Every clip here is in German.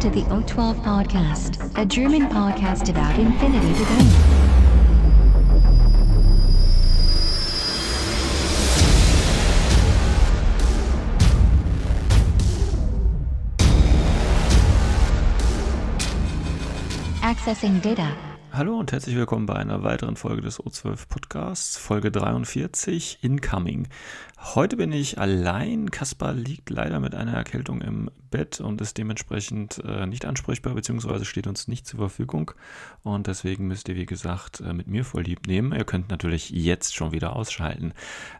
To the O12 Podcast, a German podcast about infinity to go. Accessing data. Hallo und herzlich willkommen bei einer weiteren Folge des O12 Podcasts, Folge 43, Incoming. Heute bin ich allein. Kaspar liegt leider mit einer Erkältung im Bett und ist dementsprechend äh, nicht ansprechbar, beziehungsweise steht uns nicht zur Verfügung. Und deswegen müsst ihr, wie gesagt, äh, mit mir voll lieb nehmen. Ihr könnt natürlich jetzt schon wieder ausschalten.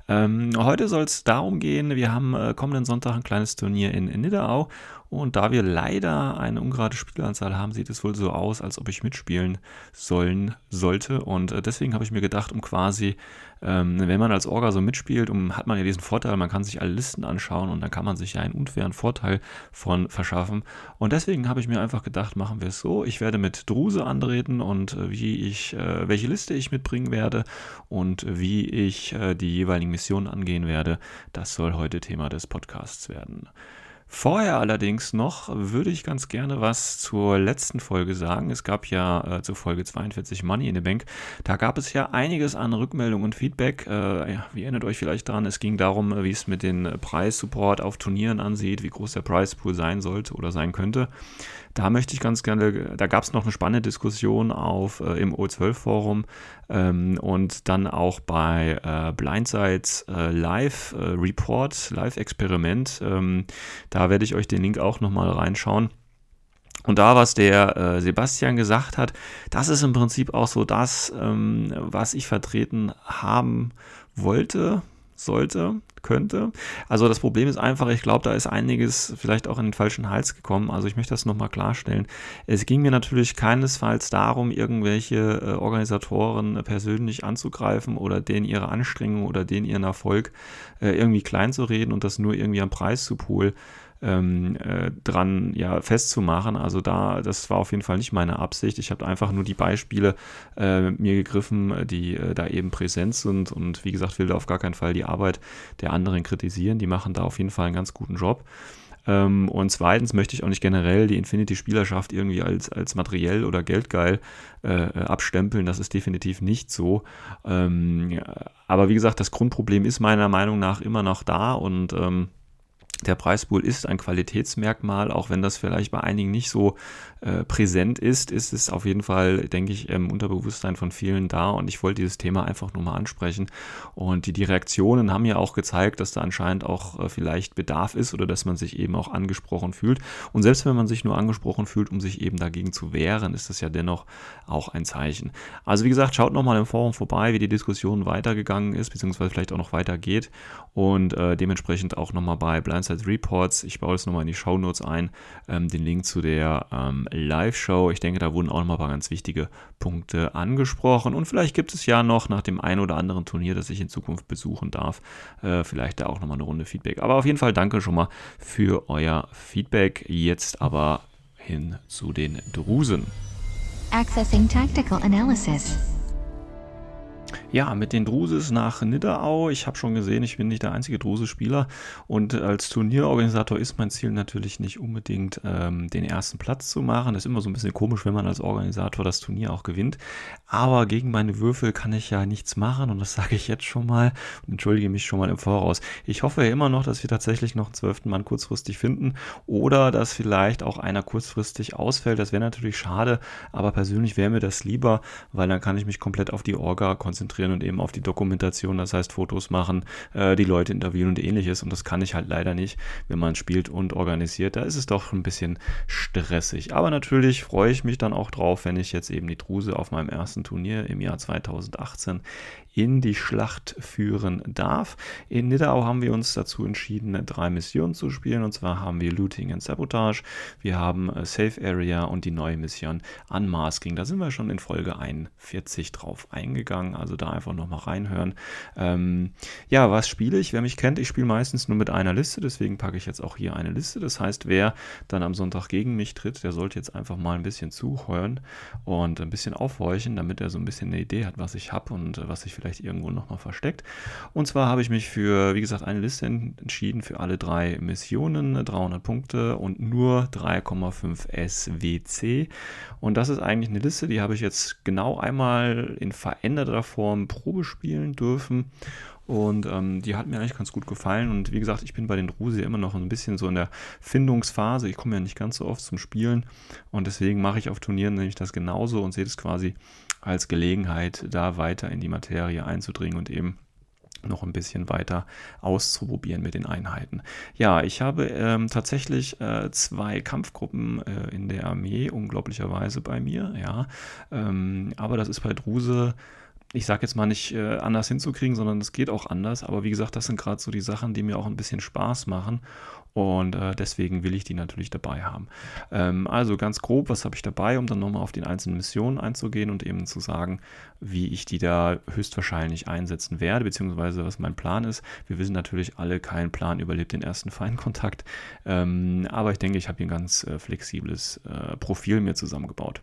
Ähm, heute soll es darum gehen, wir haben äh, kommenden Sonntag ein kleines Turnier in, in Nidderau. Und da wir leider eine ungerade Spielanzahl haben, sieht es wohl so aus, als ob ich mitspielen sollen sollte. Und äh, deswegen habe ich mir gedacht, um quasi, ähm, wenn man als Orga so mitspielt, um, hat man ja diesen Vorteil, man kann sich alle Listen anschauen und dann kann man sich ja einen unfairen Vorteil von verschaffen. Und deswegen habe ich mir einfach gedacht, machen wir es so. Ich werde mit Druse antreten und äh, wie ich, äh, welche Liste ich mitbringen werde und wie ich äh, die jeweiligen Missionen angehen werde, das soll heute Thema des Podcasts werden. Vorher allerdings noch würde ich ganz gerne was zur letzten Folge sagen. Es gab ja äh, zur Folge 42 Money in the Bank. Da gab es ja einiges an Rückmeldung und Feedback. Äh, ja, ihr erinnert euch vielleicht dran, es ging darum, wie es mit den Preissupport auf Turnieren ansieht, wie groß der Preispool sein sollte oder sein könnte. Da möchte ich ganz gerne, da gab es noch eine spannende Diskussion auf äh, im O12-Forum ähm, und dann auch bei äh, Blindsides äh, Live äh, Report, Live-Experiment. Ähm, da werde ich euch den Link auch nochmal reinschauen. Und da, was der äh, Sebastian gesagt hat, das ist im Prinzip auch so das, ähm, was ich vertreten haben wollte, sollte, könnte. Also das Problem ist einfach, ich glaube, da ist einiges vielleicht auch in den falschen Hals gekommen. Also ich möchte das nochmal klarstellen. Es ging mir natürlich keinesfalls darum, irgendwelche äh, Organisatoren äh, persönlich anzugreifen oder denen ihre Anstrengung oder denen ihren Erfolg äh, irgendwie klein zu reden und das nur irgendwie am Preis zu pool ähm, äh, dran ja, festzumachen. Also da, das war auf jeden Fall nicht meine Absicht. Ich habe einfach nur die Beispiele äh, mir gegriffen, die äh, da eben präsent sind und wie gesagt, will da auf gar keinen Fall die Arbeit der anderen kritisieren. Die machen da auf jeden Fall einen ganz guten Job. Ähm, und zweitens möchte ich auch nicht generell die Infinity-Spielerschaft irgendwie als, als materiell oder geldgeil äh, abstempeln. Das ist definitiv nicht so. Ähm, aber wie gesagt, das Grundproblem ist meiner Meinung nach immer noch da und ähm, der Preispool ist ein Qualitätsmerkmal, auch wenn das vielleicht bei einigen nicht so äh, präsent ist, ist es auf jeden Fall, denke ich, im Unterbewusstsein von vielen da und ich wollte dieses Thema einfach nur mal ansprechen. Und die, die Reaktionen haben ja auch gezeigt, dass da anscheinend auch äh, vielleicht Bedarf ist oder dass man sich eben auch angesprochen fühlt. Und selbst wenn man sich nur angesprochen fühlt, um sich eben dagegen zu wehren, ist das ja dennoch auch ein Zeichen. Also wie gesagt, schaut nochmal im Forum vorbei, wie die Diskussion weitergegangen ist, beziehungsweise vielleicht auch noch weitergeht und äh, dementsprechend auch nochmal bei Blindside Reports, ich baue das nochmal in die Show Notes ein, ähm, den Link zu der ähm, Live-Show. Ich denke, da wurden auch nochmal ein paar ganz wichtige Punkte angesprochen und vielleicht gibt es ja noch nach dem einen oder anderen Turnier, das ich in Zukunft besuchen darf, äh, vielleicht da auch nochmal eine Runde Feedback. Aber auf jeden Fall danke schon mal für euer Feedback. Jetzt aber hin zu den Drusen. Accessing tactical analysis. Ja, mit den Druses nach Nidderau. Ich habe schon gesehen, ich bin nicht der einzige Druse-Spieler. Und als Turnierorganisator ist mein Ziel natürlich nicht unbedingt ähm, den ersten Platz zu machen. Das ist immer so ein bisschen komisch, wenn man als Organisator das Turnier auch gewinnt. Aber gegen meine Würfel kann ich ja nichts machen und das sage ich jetzt schon mal und entschuldige mich schon mal im Voraus. Ich hoffe ja immer noch, dass wir tatsächlich noch einen zwölften Mann kurzfristig finden oder dass vielleicht auch einer kurzfristig ausfällt. Das wäre natürlich schade, aber persönlich wäre mir das lieber, weil dann kann ich mich komplett auf die Orga konzentrieren und eben auf die Dokumentation, das heißt Fotos machen, äh, die Leute interviewen und ähnliches. Und das kann ich halt leider nicht, wenn man spielt und organisiert. Da ist es doch ein bisschen stressig. Aber natürlich freue ich mich dann auch drauf, wenn ich jetzt eben die Druse auf meinem ersten Turnier im Jahr 2018 in die Schlacht führen darf. In Nidau haben wir uns dazu entschieden, drei Missionen zu spielen. Und zwar haben wir Looting and Sabotage, wir haben Safe Area und die neue Mission Unmasking. Da sind wir schon in Folge 41 drauf eingegangen. Also da einfach nochmal reinhören. Ähm, ja, was spiele ich? Wer mich kennt, ich spiele meistens nur mit einer Liste. Deswegen packe ich jetzt auch hier eine Liste. Das heißt, wer dann am Sonntag gegen mich tritt, der sollte jetzt einfach mal ein bisschen zuhören und ein bisschen aufhorchen, damit er so ein bisschen eine Idee hat, was ich habe und was ich vielleicht vielleicht irgendwo nochmal versteckt. Und zwar habe ich mich für, wie gesagt, eine Liste entschieden für alle drei Missionen, 300 Punkte und nur 3,5 SWC. Und das ist eigentlich eine Liste, die habe ich jetzt genau einmal in veränderter Form Probe spielen dürfen. Und ähm, die hat mir eigentlich ganz gut gefallen. Und wie gesagt, ich bin bei den Drusi immer noch ein bisschen so in der Findungsphase. Ich komme ja nicht ganz so oft zum Spielen. Und deswegen mache ich auf Turnieren nämlich das genauso und sehe das quasi als Gelegenheit, da weiter in die Materie einzudringen und eben noch ein bisschen weiter auszuprobieren mit den Einheiten. Ja, ich habe ähm, tatsächlich äh, zwei Kampfgruppen äh, in der Armee, unglaublicherweise bei mir, ja. Ähm, aber das ist bei Druse ich sage jetzt mal nicht äh, anders hinzukriegen, sondern es geht auch anders. Aber wie gesagt, das sind gerade so die Sachen, die mir auch ein bisschen Spaß machen. Und äh, deswegen will ich die natürlich dabei haben. Ähm, also ganz grob, was habe ich dabei, um dann nochmal auf die einzelnen Missionen einzugehen und eben zu sagen, wie ich die da höchstwahrscheinlich einsetzen werde, beziehungsweise was mein Plan ist. Wir wissen natürlich alle, kein Plan überlebt den ersten Feindkontakt. Ähm, aber ich denke, ich habe hier ein ganz äh, flexibles äh, Profil mir zusammengebaut.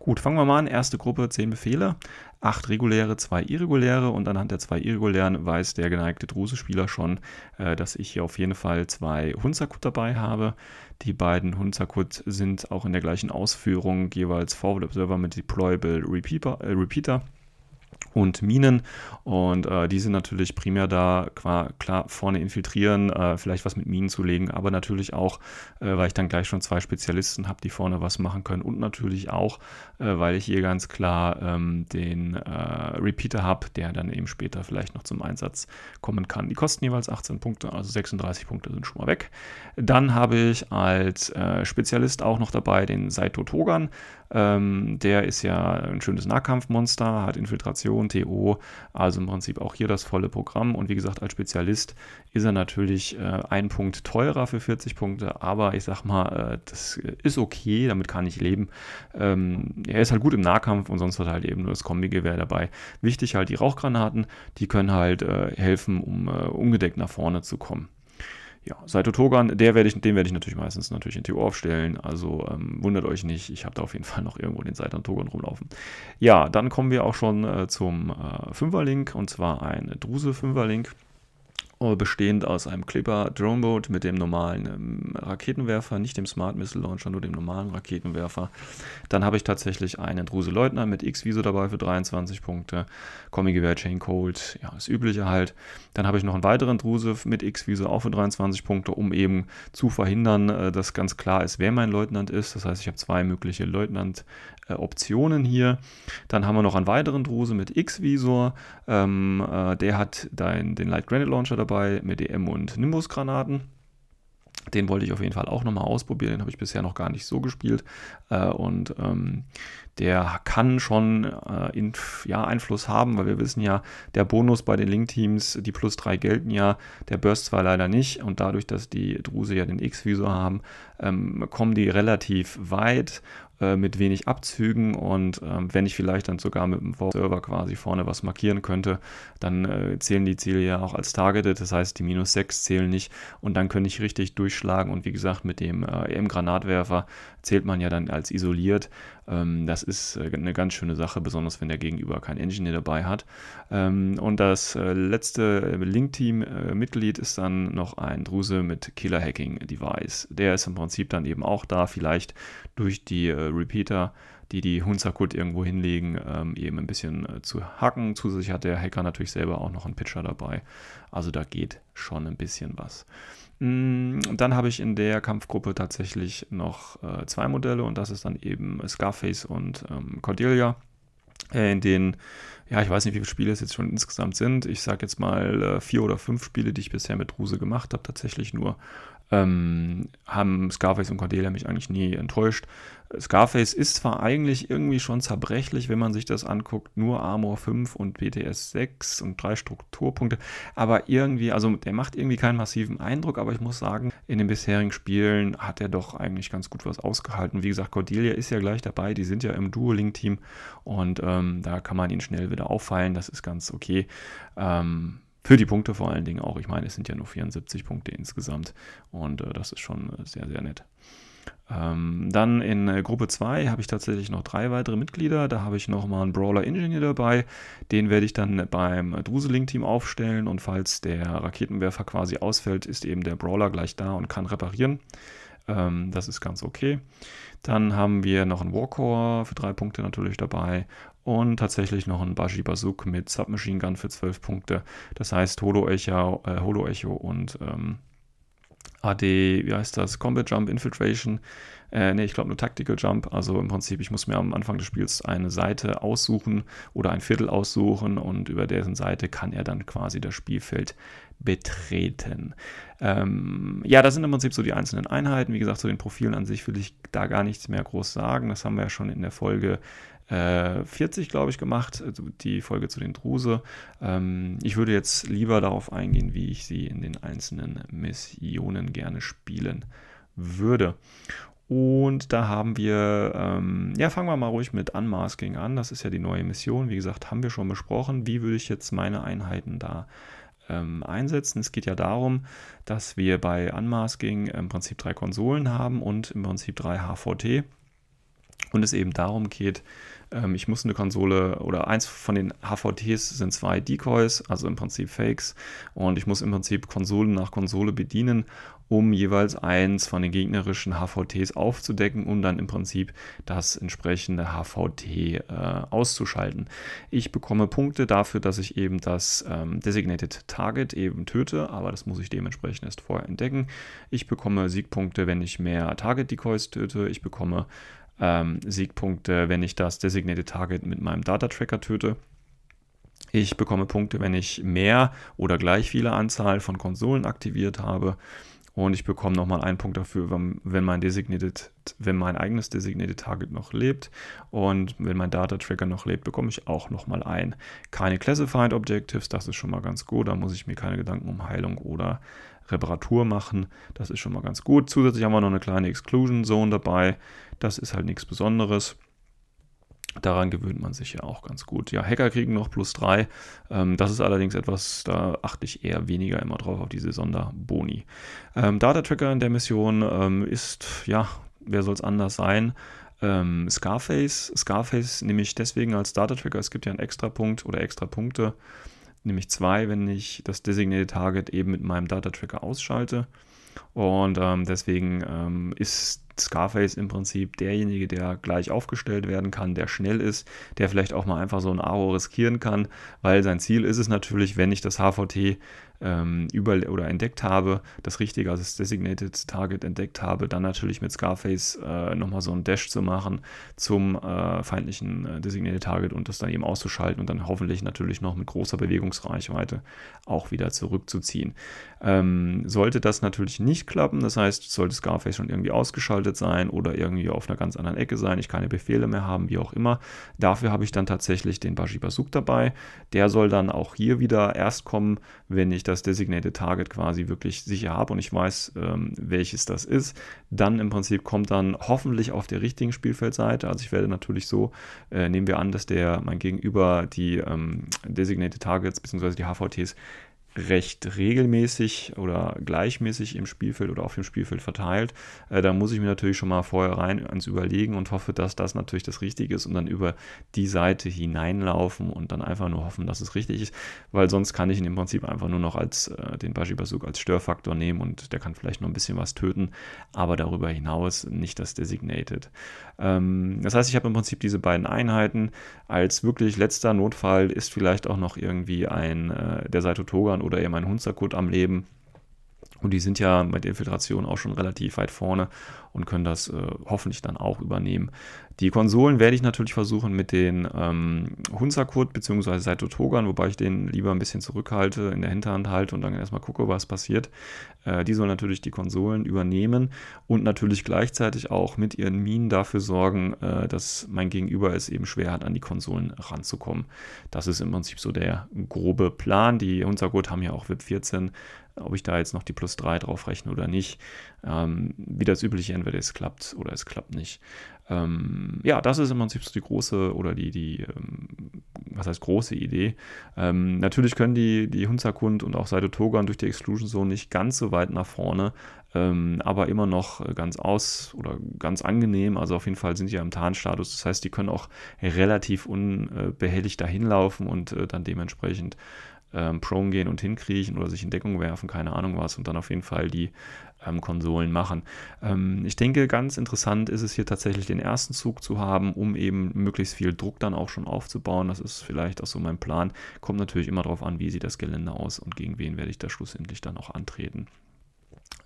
Gut, fangen wir mal an. Erste Gruppe, 10 Befehle acht reguläre, zwei irreguläre und anhand der zwei irregulären weiß der geneigte Druse-Spieler schon, äh, dass ich hier auf jeden Fall zwei Hunzakut dabei habe. Die beiden Hunzakut sind auch in der gleichen Ausführung jeweils Forward Observer mit Deployable Repeater. Äh, Repeater und Minen. Und äh, die sind natürlich primär da, klar, vorne infiltrieren, äh, vielleicht was mit Minen zu legen, aber natürlich auch, äh, weil ich dann gleich schon zwei Spezialisten habe, die vorne was machen können. Und natürlich auch, äh, weil ich hier ganz klar ähm, den äh, Repeater habe, der dann eben später vielleicht noch zum Einsatz kommen kann. Die kosten jeweils 18 Punkte, also 36 Punkte sind schon mal weg. Dann habe ich als äh, Spezialist auch noch dabei den Saito Togan. Ähm, der ist ja ein schönes Nahkampfmonster, hat Infiltration, TO, also im Prinzip auch hier das volle Programm. Und wie gesagt, als Spezialist ist er natürlich äh, ein Punkt teurer für 40 Punkte, aber ich sag mal, äh, das ist okay, damit kann ich leben. Ähm, er ist halt gut im Nahkampf und sonst hat halt eben nur das Kombigewehr dabei. Wichtig halt die Rauchgranaten, die können halt äh, helfen, um äh, ungedeckt nach vorne zu kommen ja, Saito Togan, der werde ich, den werde ich natürlich meistens natürlich in TO aufstellen. Also ähm, wundert euch nicht, ich habe da auf jeden Fall noch irgendwo den Saito Togan rumlaufen. Ja, dann kommen wir auch schon äh, zum äh, Fünferlink und zwar ein Druse Fünferlink. Äh, bestehend aus einem Clipper Droneboat mit dem normalen ähm, Raketenwerfer, nicht dem Smart Missile Launcher, nur dem normalen Raketenwerfer. Dann habe ich tatsächlich einen Druse Leutnant mit X-Viso dabei für 23 Punkte, Kommi-Gewehr Chain Cold, ja, das übliche halt. Dann habe ich noch einen weiteren Druse mit X-Viso auch für 23 Punkte, um eben zu verhindern, äh, dass ganz klar ist, wer mein Leutnant ist. Das heißt, ich habe zwei mögliche Leutnant äh, hier. Dann haben wir noch einen weiteren Druse mit X-Visor. Ähm, äh, der hat dein, den Light Granite Launcher dabei mit EM und Nimbus-Granaten. Den wollte ich auf jeden Fall auch nochmal ausprobieren. Den habe ich bisher noch gar nicht so gespielt. Äh, und ähm, der kann schon äh, in, ja, Einfluss haben, weil wir wissen ja, der Bonus bei den Link-Teams, die plus 3 gelten ja, der Burst zwar leider nicht. Und dadurch, dass die Druse ja den X-Visor haben, ähm, kommen die relativ weit äh, mit wenig Abzügen und ähm, wenn ich vielleicht dann sogar mit dem Server quasi vorne was markieren könnte, dann äh, zählen die Ziele ja auch als Targeted, das heißt die minus 6 zählen nicht und dann könnte ich richtig durchschlagen und wie gesagt mit dem äh, EM-Granatwerfer zählt man ja dann als isoliert. Ähm, das ist äh, eine ganz schöne Sache, besonders wenn der Gegenüber kein Engineer dabei hat. Ähm, und das äh, letzte Link-Team-Mitglied ist dann noch ein Druse mit Killer-Hacking-Device. Der ist im Prinzip dann eben auch da, vielleicht durch die Repeater, die die Hunsakut irgendwo hinlegen, ähm, eben ein bisschen äh, zu hacken. Zusätzlich hat der Hacker natürlich selber auch noch einen Pitcher dabei. Also da geht schon ein bisschen was. Mm, dann habe ich in der Kampfgruppe tatsächlich noch äh, zwei Modelle und das ist dann eben Scarface und ähm, Cordelia, äh, in denen ja, ich weiß nicht, wie viele Spiele es jetzt schon insgesamt sind. Ich sage jetzt mal äh, vier oder fünf Spiele, die ich bisher mit Ruse gemacht habe, tatsächlich nur ähm, haben Scarface und Cordelia mich eigentlich nie enttäuscht. Scarface ist zwar eigentlich irgendwie schon zerbrechlich, wenn man sich das anguckt, nur Armor 5 und BTS 6 und drei Strukturpunkte, aber irgendwie, also der macht irgendwie keinen massiven Eindruck, aber ich muss sagen, in den bisherigen Spielen hat er doch eigentlich ganz gut was ausgehalten. Wie gesagt, Cordelia ist ja gleich dabei, die sind ja im Duo-Link-Team und ähm, da kann man ihn schnell wieder auffallen, das ist ganz okay. Ähm, für die Punkte vor allen Dingen auch. Ich meine, es sind ja nur 74 Punkte insgesamt und äh, das ist schon äh, sehr, sehr nett. Ähm, dann in äh, Gruppe 2 habe ich tatsächlich noch drei weitere Mitglieder. Da habe ich nochmal einen Brawler Engineer dabei. Den werde ich dann beim Druseling-Team aufstellen und falls der Raketenwerfer quasi ausfällt, ist eben der Brawler gleich da und kann reparieren. Ähm, das ist ganz okay. Dann haben wir noch einen Warcore für drei Punkte natürlich dabei und tatsächlich noch einen Baji Bazuk mit Submachine Gun für zwölf Punkte. Das heißt Holo Echo, äh, Holo Echo und ähm, AD, wie heißt das, Combat Jump Infiltration. Äh, ne, ich glaube nur Tactical Jump. Also im Prinzip, ich muss mir am Anfang des Spiels eine Seite aussuchen oder ein Viertel aussuchen und über dessen Seite kann er dann quasi das Spielfeld betreten. Ähm, ja, das sind im Prinzip so die einzelnen Einheiten. Wie gesagt, zu den Profilen an sich will ich da gar nichts mehr groß sagen. Das haben wir ja schon in der Folge 40, äh, glaube ich, gemacht, also die Folge zu den Druse. Ähm, ich würde jetzt lieber darauf eingehen, wie ich sie in den einzelnen Missionen gerne spielen würde. Und da haben wir, ähm, ja, fangen wir mal ruhig mit Unmasking an. Das ist ja die neue Mission. Wie gesagt, haben wir schon besprochen. Wie würde ich jetzt meine Einheiten da ähm, einsetzen? Es geht ja darum, dass wir bei Unmasking im Prinzip drei Konsolen haben und im Prinzip drei HVT. Und es eben darum geht, ähm, ich muss eine Konsole oder eins von den HVTs sind zwei Decoys, also im Prinzip Fakes. Und ich muss im Prinzip Konsole nach Konsole bedienen, um jeweils eins von den gegnerischen HVTs aufzudecken, um dann im Prinzip das entsprechende HVT äh, auszuschalten. Ich bekomme Punkte dafür, dass ich eben das ähm, Designated Target eben töte, aber das muss ich dementsprechend erst vorher entdecken. Ich bekomme Siegpunkte, wenn ich mehr Target Decoys töte. Ich bekomme ähm, Siegpunkte, wenn ich das Designated Target mit meinem Data Tracker töte. Ich bekomme Punkte, wenn ich mehr oder gleich viele Anzahl von Konsolen aktiviert habe. Und ich bekomme nochmal einen Punkt dafür, wenn mein, Designated, wenn mein eigenes Designated Target noch lebt. Und wenn mein Data Tracker noch lebt, bekomme ich auch nochmal ein. Keine Classified Objectives, das ist schon mal ganz gut. Da muss ich mir keine Gedanken um Heilung oder Reparatur machen. Das ist schon mal ganz gut. Zusätzlich haben wir noch eine kleine Exclusion Zone dabei. Das ist halt nichts Besonderes. Daran gewöhnt man sich ja auch ganz gut. Ja, Hacker kriegen noch plus 3. Ähm, das ist allerdings etwas, da achte ich eher weniger immer drauf auf diese Sonderboni. Ähm, Data Tracker in der Mission ähm, ist, ja, wer soll es anders sein? Ähm, Scarface. Scarface nehme ich deswegen als Data Tracker. Es gibt ja einen extra Punkt oder extra Punkte nämlich zwei, wenn ich das Designated Target eben mit meinem Data Tracker ausschalte. Und ähm, deswegen ähm, ist Scarface im Prinzip derjenige, der gleich aufgestellt werden kann, der schnell ist, der vielleicht auch mal einfach so ein Aro riskieren kann, weil sein Ziel ist es natürlich, wenn ich das HVT ähm, über oder entdeckt habe, das richtige, also das Designated Target entdeckt habe, dann natürlich mit Scarface äh, nochmal so einen Dash zu machen zum äh, feindlichen äh, Designated Target und das dann eben auszuschalten und dann hoffentlich natürlich noch mit großer Bewegungsreichweite auch wieder zurückzuziehen. Ähm, sollte das natürlich nicht klappen, das heißt, sollte Scarface schon irgendwie ausgeschaltet sein oder irgendwie auf einer ganz anderen Ecke sein, ich keine Befehle mehr haben, wie auch immer, dafür habe ich dann tatsächlich den Baji Bazuk dabei. Der soll dann auch hier wieder erst kommen, wenn ich das Designated Target quasi wirklich sicher habe und ich weiß, ähm, welches das ist, dann im Prinzip kommt dann hoffentlich auf der richtigen Spielfeldseite. Also ich werde natürlich so, äh, nehmen wir an, dass der mein Gegenüber die ähm, Designated Targets bzw. die HVTs recht regelmäßig oder gleichmäßig im Spielfeld oder auf dem Spielfeld verteilt. Äh, da muss ich mir natürlich schon mal vorher rein ans Überlegen und hoffe, dass das natürlich das Richtige ist und dann über die Seite hineinlaufen und dann einfach nur hoffen, dass es richtig ist, weil sonst kann ich ihn im Prinzip einfach nur noch als äh, den Bashi Bazooka als Störfaktor nehmen und der kann vielleicht noch ein bisschen was töten, aber darüber hinaus nicht das Designated. Ähm, das heißt, ich habe im Prinzip diese beiden Einheiten. Als wirklich letzter Notfall ist vielleicht auch noch irgendwie ein äh, der Saito Togan oder eben ein Hunzerkut am Leben. Und die sind ja mit der Infiltration auch schon relativ weit vorne und können das äh, hoffentlich dann auch übernehmen. Die Konsolen werde ich natürlich versuchen mit den ähm, Hunsakut bzw. Saito Togan, wobei ich den lieber ein bisschen zurückhalte, in der Hinterhand halte und dann erstmal gucke, was passiert. Äh, die sollen natürlich die Konsolen übernehmen und natürlich gleichzeitig auch mit ihren Minen dafür sorgen, äh, dass mein Gegenüber es eben schwer hat, an die Konsolen ranzukommen. Das ist im Prinzip so der grobe Plan. Die Hunsakut haben ja auch VIP 14 ob ich da jetzt noch die plus 3 drauf rechne oder nicht. Ähm, wie das übliche, entweder es klappt oder es klappt nicht. Ähm, ja, das ist im Prinzip so die große oder die, die ähm, was heißt große Idee. Ähm, natürlich können die, die Hunzakund und auch Seite Togan durch die Exclusion Zone nicht ganz so weit nach vorne, ähm, aber immer noch ganz aus oder ganz angenehm. Also auf jeden Fall sind die ja im Tarnstatus. Das heißt, die können auch relativ unbehelligt dahin laufen und äh, dann dementsprechend ähm, prone gehen und hinkriechen oder sich in Deckung werfen, keine Ahnung was, und dann auf jeden Fall die ähm, Konsolen machen. Ähm, ich denke, ganz interessant ist es hier tatsächlich den ersten Zug zu haben, um eben möglichst viel Druck dann auch schon aufzubauen. Das ist vielleicht auch so mein Plan. Kommt natürlich immer darauf an, wie sieht das Gelände aus und gegen wen werde ich da schlussendlich dann auch antreten.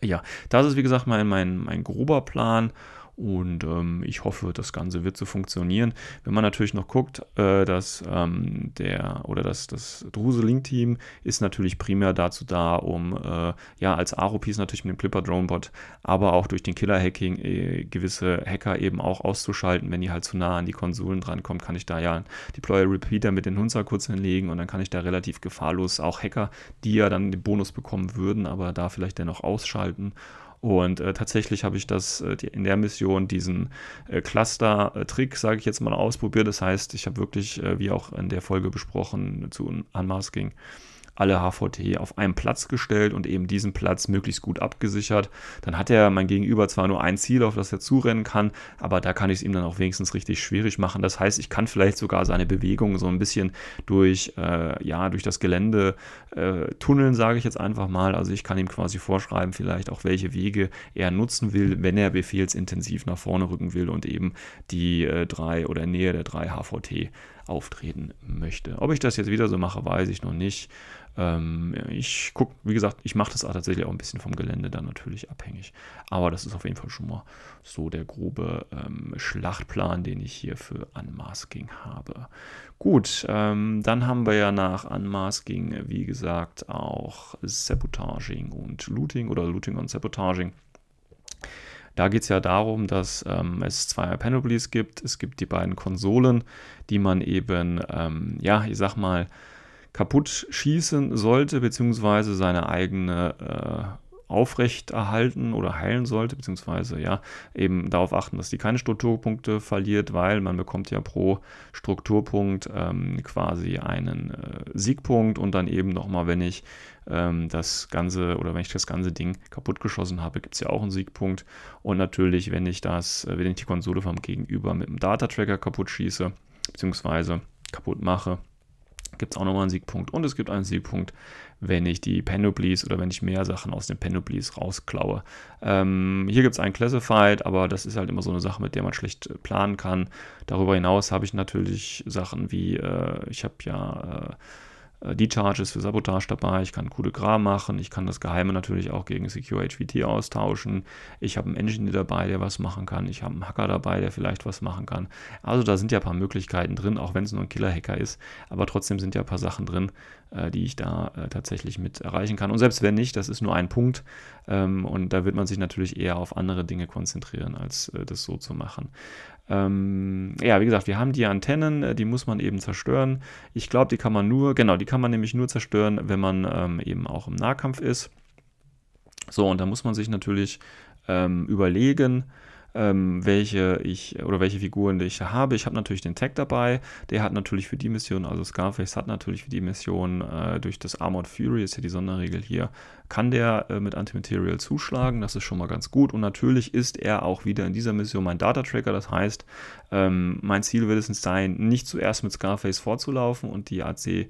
Ja, das ist wie gesagt mein, mein, mein grober Plan und ähm, ich hoffe, das Ganze wird so funktionieren. Wenn man natürlich noch guckt, äh, dass ähm, der oder das, das Druseling-Team ist natürlich primär dazu da, um äh, ja als Aro-Piece natürlich mit dem Clipper Drone Bot, aber auch durch den Killer-Hacking äh, gewisse Hacker eben auch auszuschalten, wenn die halt zu nah an die Konsolen drankommen, kann ich da ja einen Deployer Repeater mit den Hunzer kurz hinlegen und dann kann ich da relativ gefahrlos auch Hacker, die ja dann den Bonus bekommen würden, aber da vielleicht dennoch ausschalten und äh, tatsächlich habe ich das äh, die, in der Mission diesen äh, Cluster-Trick, sage ich jetzt mal, ausprobiert. Das heißt, ich habe wirklich, äh, wie auch in der Folge besprochen, zu Unmasking, alle HVT auf einen Platz gestellt und eben diesen Platz möglichst gut abgesichert. Dann hat er mein Gegenüber zwar nur ein Ziel, auf das er zurennen kann, aber da kann ich es ihm dann auch wenigstens richtig schwierig machen. Das heißt, ich kann vielleicht sogar seine Bewegung so ein bisschen durch, äh, ja, durch das Gelände äh, tunneln, sage ich jetzt einfach mal. Also ich kann ihm quasi vorschreiben, vielleicht auch welche Wege er nutzen will, wenn er befehlsintensiv nach vorne rücken will und eben die äh, drei oder Nähe der drei HVT auftreten möchte. Ob ich das jetzt wieder so mache, weiß ich noch nicht. Ähm, ich gucke, wie gesagt, ich mache das auch tatsächlich auch ein bisschen vom Gelände dann natürlich abhängig. Aber das ist auf jeden Fall schon mal so der grobe ähm, Schlachtplan, den ich hier für Unmasking habe. Gut, ähm, dann haben wir ja nach Unmasking, wie gesagt, auch Sabotaging und Looting oder Looting und Sabotaging. Da geht es ja darum, dass ähm, es zwei Panoplies gibt. Es gibt die beiden Konsolen, die man eben, ähm, ja, ich sag mal, kaputt schießen sollte, beziehungsweise seine eigene äh, aufrechterhalten oder heilen sollte, beziehungsweise ja, eben darauf achten, dass die keine Strukturpunkte verliert, weil man bekommt ja pro Strukturpunkt ähm, quasi einen äh, Siegpunkt und dann eben nochmal, wenn ich ähm, das Ganze oder wenn ich das ganze Ding kaputt geschossen habe, gibt es ja auch einen Siegpunkt. Und natürlich, wenn ich das, äh, wenn ich die Konsole vom Gegenüber mit dem Data-Tracker kaputt schieße, beziehungsweise kaputt mache, gibt es auch nochmal einen Siegpunkt. Und es gibt einen Siegpunkt, wenn ich die Panoplies oder wenn ich mehr Sachen aus den Panoplies rausklaue. Ähm, hier gibt es einen Classified, aber das ist halt immer so eine Sache, mit der man schlecht äh, planen kann. Darüber hinaus habe ich natürlich Sachen wie, äh, ich habe ja... Äh, die Charges für Sabotage dabei, ich kann Coup de Gras machen, ich kann das Geheime natürlich auch gegen Secure HVT austauschen, ich habe einen Engineer dabei, der was machen kann, ich habe einen Hacker dabei, der vielleicht was machen kann. Also da sind ja ein paar Möglichkeiten drin, auch wenn es nur ein Killer-Hacker ist, aber trotzdem sind ja ein paar Sachen drin, äh, die ich da äh, tatsächlich mit erreichen kann. Und selbst wenn nicht, das ist nur ein Punkt ähm, und da wird man sich natürlich eher auf andere Dinge konzentrieren, als äh, das so zu machen. Ähm, ja, wie gesagt, wir haben die Antennen, äh, die muss man eben zerstören. Ich glaube, die kann man nur, genau, die kann man nämlich nur zerstören, wenn man ähm, eben auch im Nahkampf ist. So, und da muss man sich natürlich ähm, überlegen, ähm, welche ich oder welche Figuren ich habe. Ich habe natürlich den Tag dabei. Der hat natürlich für die Mission, also Scarface hat natürlich für die Mission äh, durch das Armored Fury, ist ja die Sonderregel hier, kann der äh, mit Antimaterial zuschlagen. Das ist schon mal ganz gut. Und natürlich ist er auch wieder in dieser Mission mein Data Tracker. Das heißt, ähm, mein Ziel wird es sein, nicht zuerst mit Scarface vorzulaufen und die AC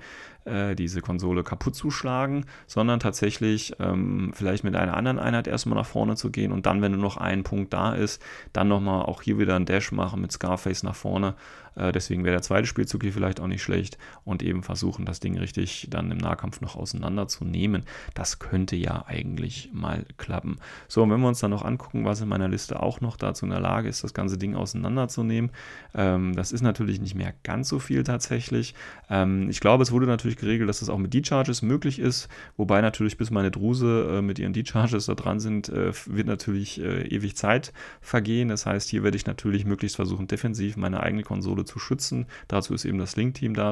äh, diese Konsole kaputt zu schlagen, sondern tatsächlich ähm, vielleicht mit einer anderen Einheit erstmal nach vorne zu gehen und dann, wenn nur noch ein Punkt da ist, dann nochmal auch hier wieder einen Dash machen mit Scarface nach vorne deswegen wäre der zweite Spielzug hier vielleicht auch nicht schlecht und eben versuchen, das Ding richtig dann im Nahkampf noch auseinanderzunehmen. Das könnte ja eigentlich mal klappen. So, und wenn wir uns dann noch angucken, was in meiner Liste auch noch dazu in der Lage ist, das ganze Ding auseinanderzunehmen, ähm, das ist natürlich nicht mehr ganz so viel tatsächlich. Ähm, ich glaube, es wurde natürlich geregelt, dass das auch mit D-Charges möglich ist, wobei natürlich bis meine Druse äh, mit ihren D-Charges da dran sind, äh, wird natürlich äh, ewig Zeit vergehen. Das heißt, hier werde ich natürlich möglichst versuchen, defensiv meine eigene Konsole zu schützen. Dazu ist eben das Link-Team da.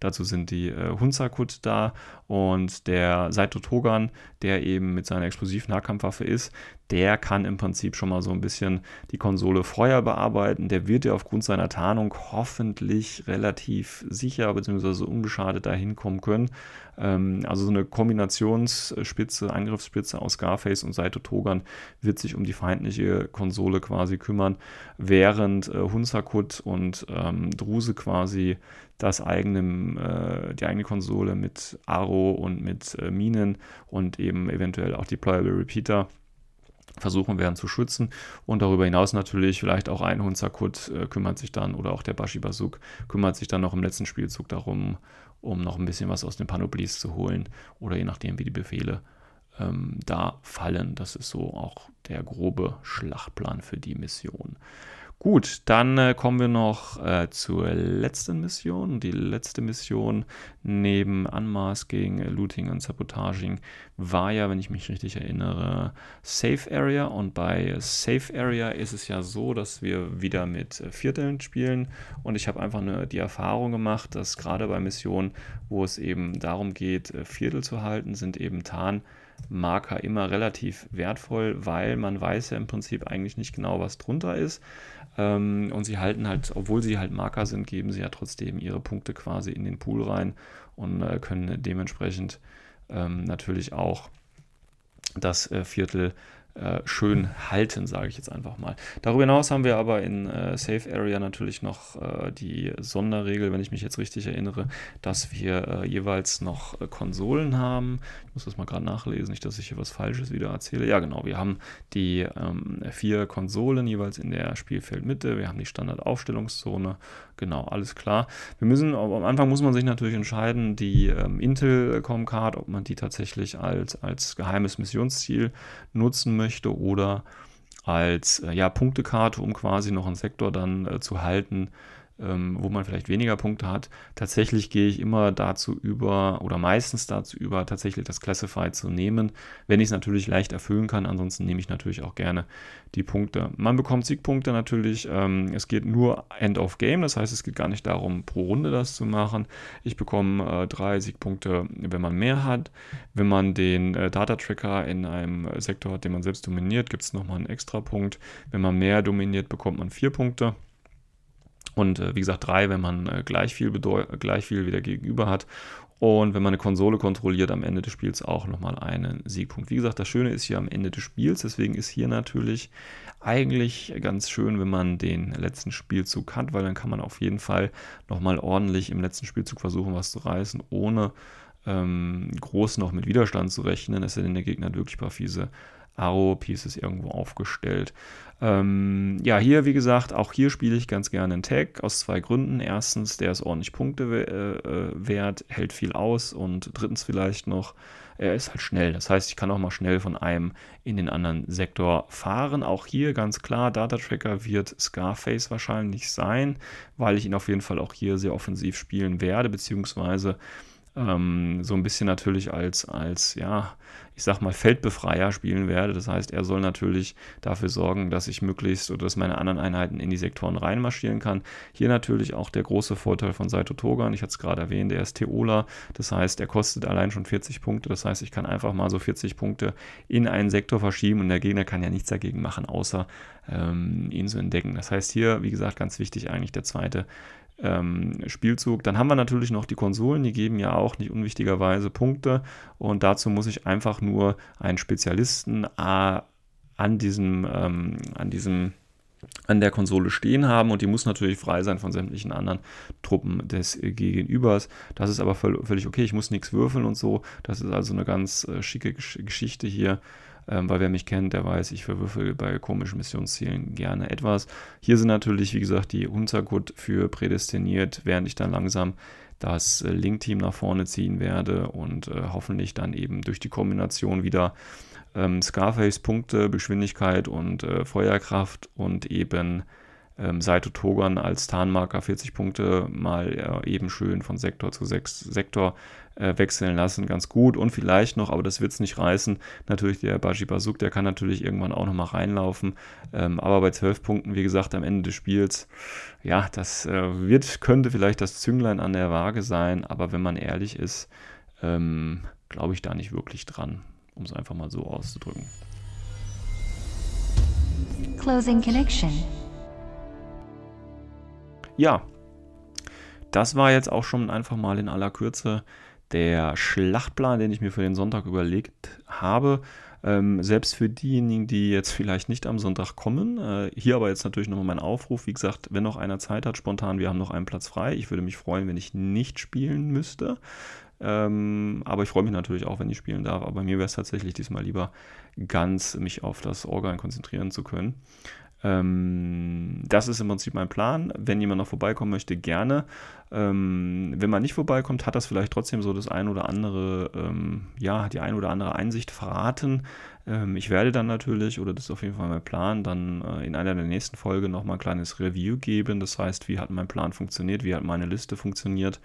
Dazu sind die äh, Hunsakut da und der Saito Togan, der eben mit seiner Explosiv-Nahkampfwaffe ist, der kann im Prinzip schon mal so ein bisschen die Konsole vorher bearbeiten. Der wird ja aufgrund seiner Tarnung hoffentlich relativ sicher bzw. unbeschadet dahin kommen können. Ähm, also so eine Kombinationsspitze, Angriffsspitze aus Scarface und Saito Togan wird sich um die feindliche Konsole quasi kümmern, während äh, Hunsakut und ähm, Druse quasi das eigene, äh, die eigene Konsole mit Aro und mit äh, Minen und eben eventuell auch Deployable Repeater versuchen werden zu schützen. Und darüber hinaus natürlich vielleicht auch ein Hunzakut äh, kümmert sich dann oder auch der Bashi Basuk kümmert sich dann noch im letzten Spielzug darum, um noch ein bisschen was aus den Panoplies zu holen oder je nachdem, wie die Befehle ähm, da fallen. Das ist so auch der grobe Schlachtplan für die Mission. Gut, dann äh, kommen wir noch äh, zur letzten Mission. Die letzte Mission neben Unmasking, Looting und Sabotaging war ja, wenn ich mich richtig erinnere, Safe Area. Und bei Safe Area ist es ja so, dass wir wieder mit äh, Vierteln spielen. Und ich habe einfach eine, die Erfahrung gemacht, dass gerade bei Missionen, wo es eben darum geht, äh, Viertel zu halten, sind eben Tarn. Marker immer relativ wertvoll, weil man weiß ja im Prinzip eigentlich nicht genau, was drunter ist. Ähm, und sie halten halt, obwohl sie halt Marker sind, geben sie ja trotzdem ihre Punkte quasi in den Pool rein und äh, können dementsprechend ähm, natürlich auch das äh, Viertel äh, schön halten, sage ich jetzt einfach mal. Darüber hinaus haben wir aber in äh, Safe Area natürlich noch äh, die Sonderregel, wenn ich mich jetzt richtig erinnere, dass wir äh, jeweils noch äh, Konsolen haben. Ich muss das mal gerade nachlesen, nicht, dass ich hier was Falsches wieder erzähle. Ja, genau, wir haben die ähm, vier Konsolen jeweils in der Spielfeldmitte. Wir haben die Standardaufstellungszone. Genau, alles klar. Wir müssen, am Anfang muss man sich natürlich entscheiden, die ähm, Intel-Com-Card, ob man die tatsächlich als, als geheimes Missionsziel nutzen möchte oder als äh, ja, Punktekarte, um quasi noch einen Sektor dann äh, zu halten, ähm, wo man vielleicht weniger Punkte hat. Tatsächlich gehe ich immer dazu über oder meistens dazu über, tatsächlich das Classified zu nehmen, wenn ich es natürlich leicht erfüllen kann. Ansonsten nehme ich natürlich auch gerne die Punkte. Man bekommt Siegpunkte natürlich. Ähm, es geht nur End of Game, das heißt, es geht gar nicht darum, pro Runde das zu machen. Ich bekomme äh, drei Siegpunkte, wenn man mehr hat. Wenn man den äh, Data Tracker in einem Sektor hat, den man selbst dominiert, gibt es nochmal einen extra Punkt. Wenn man mehr dominiert, bekommt man vier Punkte. Und äh, wie gesagt, drei, wenn man äh, gleich, viel gleich viel wieder gegenüber hat. Und wenn man eine Konsole kontrolliert, am Ende des Spiels auch nochmal einen Siegpunkt. Wie gesagt, das Schöne ist hier am Ende des Spiels. Deswegen ist hier natürlich eigentlich ganz schön, wenn man den letzten Spielzug hat, weil dann kann man auf jeden Fall nochmal ordentlich im letzten Spielzug versuchen, was zu reißen, ohne ähm, groß noch mit Widerstand zu rechnen. Es sei denn, der Gegner hat wirklich paar fiese Arrow-Pieces irgendwo aufgestellt. Ähm, ja, hier, wie gesagt, auch hier spiele ich ganz gerne einen Tag aus zwei Gründen. Erstens, der ist ordentlich Punkte äh, äh, wert, hält viel aus und drittens vielleicht noch, er ist halt schnell. Das heißt, ich kann auch mal schnell von einem in den anderen Sektor fahren. Auch hier ganz klar, Data Tracker wird Scarface wahrscheinlich sein, weil ich ihn auf jeden Fall auch hier sehr offensiv spielen werde, beziehungsweise ähm, so ein bisschen natürlich als, als, ja, ich sag mal, Feldbefreier spielen werde. Das heißt, er soll natürlich dafür sorgen, dass ich möglichst oder dass meine anderen Einheiten in die Sektoren reinmarschieren kann. Hier natürlich auch der große Vorteil von Saito Togan. Ich hatte es gerade erwähnt, er ist Teola. Das heißt, er kostet allein schon 40 Punkte. Das heißt, ich kann einfach mal so 40 Punkte in einen Sektor verschieben und der Gegner kann ja nichts dagegen machen, außer ähm, ihn zu entdecken. Das heißt, hier, wie gesagt, ganz wichtig eigentlich der zweite ähm, Spielzug. Dann haben wir natürlich noch die Konsolen, die geben ja auch nicht unwichtigerweise Punkte und dazu muss ich einfach nur einen Spezialisten äh, an diesem, ähm, an diesem an der Konsole stehen haben und die muss natürlich frei sein von sämtlichen anderen Truppen des Gegenübers. Das ist aber völlig okay, ich muss nichts würfeln und so. Das ist also eine ganz äh, schicke Geschichte hier ähm, weil wer mich kennt, der weiß, ich verwürfel bei komischen Missionszielen gerne etwas. Hier sind natürlich, wie gesagt, die Hunzergut für prädestiniert, während ich dann langsam das äh, Link-Team nach vorne ziehen werde und äh, hoffentlich dann eben durch die Kombination wieder ähm, Scarface Punkte, Geschwindigkeit und äh, Feuerkraft und eben ähm, Saito Togan als Tarnmarker 40 Punkte mal äh, eben schön von Sektor zu Sek Sektor äh, wechseln lassen, ganz gut. Und vielleicht noch, aber das wird es nicht reißen, natürlich der Baji Basuk, der kann natürlich irgendwann auch nochmal reinlaufen. Ähm, aber bei 12 Punkten, wie gesagt, am Ende des Spiels, ja, das äh, wird, könnte vielleicht das Zünglein an der Waage sein, aber wenn man ehrlich ist, ähm, glaube ich da nicht wirklich dran, um es einfach mal so auszudrücken. Closing connection. Ja, das war jetzt auch schon einfach mal in aller Kürze der Schlachtplan, den ich mir für den Sonntag überlegt habe. Ähm, selbst für diejenigen, die jetzt vielleicht nicht am Sonntag kommen, äh, hier aber jetzt natürlich nochmal mein Aufruf. Wie gesagt, wenn noch einer Zeit hat, spontan, wir haben noch einen Platz frei. Ich würde mich freuen, wenn ich nicht spielen müsste. Ähm, aber ich freue mich natürlich auch, wenn ich spielen darf. Aber mir wäre es tatsächlich diesmal lieber, ganz mich auf das Organ konzentrieren zu können. Ähm, das ist im Prinzip mein Plan. Wenn jemand noch vorbeikommen möchte, gerne. Ähm, wenn man nicht vorbeikommt, hat das vielleicht trotzdem so das ein oder andere, ähm, ja, die ein oder andere Einsicht verraten. Ähm, ich werde dann natürlich, oder das ist auf jeden Fall mein Plan, dann äh, in einer der nächsten Folgen nochmal ein kleines Review geben. Das heißt, wie hat mein Plan funktioniert, wie hat meine Liste funktioniert.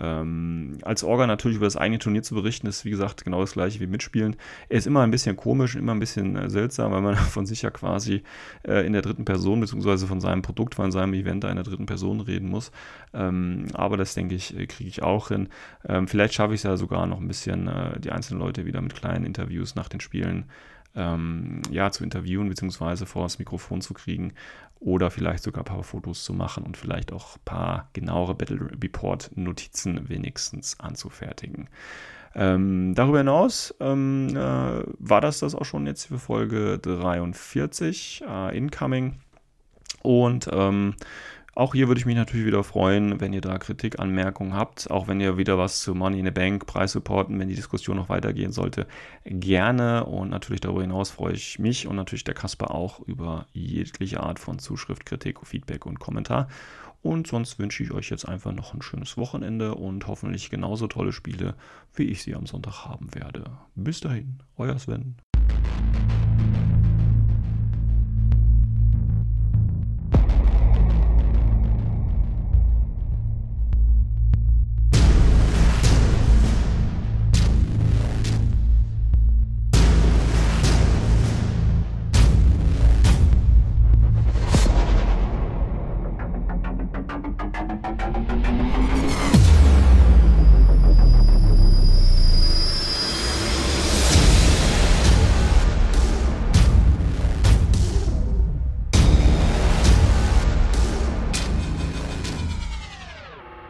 Ähm, als Orga natürlich über das eigene Turnier zu berichten, ist wie gesagt genau das gleiche wie mitspielen. Er ist immer ein bisschen komisch, immer ein bisschen äh, seltsam, weil man von sich ja quasi äh, in der dritten Person, beziehungsweise von seinem Produkt, von seinem Event da in der dritten Person reden muss. Aber das denke ich, äh, kriege ich auch hin. Ähm, vielleicht schaffe ich es ja sogar noch ein bisschen, äh, die einzelnen Leute wieder mit kleinen Interviews nach den Spielen ähm, ja, zu interviewen, beziehungsweise vor das Mikrofon zu kriegen oder vielleicht sogar ein paar Fotos zu machen und vielleicht auch ein paar genauere Battle Report Notizen wenigstens anzufertigen. Ähm, darüber hinaus ähm, äh, war das das auch schon jetzt für Folge 43 äh, Incoming. Und ähm, auch hier würde ich mich natürlich wieder freuen, wenn ihr da Kritik, Anmerkungen habt, auch wenn ihr wieder was zu Money in the Bank, Preis supporten, wenn die Diskussion noch weitergehen sollte, gerne. Und natürlich darüber hinaus freue ich mich und natürlich der Kasper auch über jegliche Art von Zuschrift, Kritik, Feedback und Kommentar. Und sonst wünsche ich euch jetzt einfach noch ein schönes Wochenende und hoffentlich genauso tolle Spiele, wie ich sie am Sonntag haben werde. Bis dahin, euer Sven.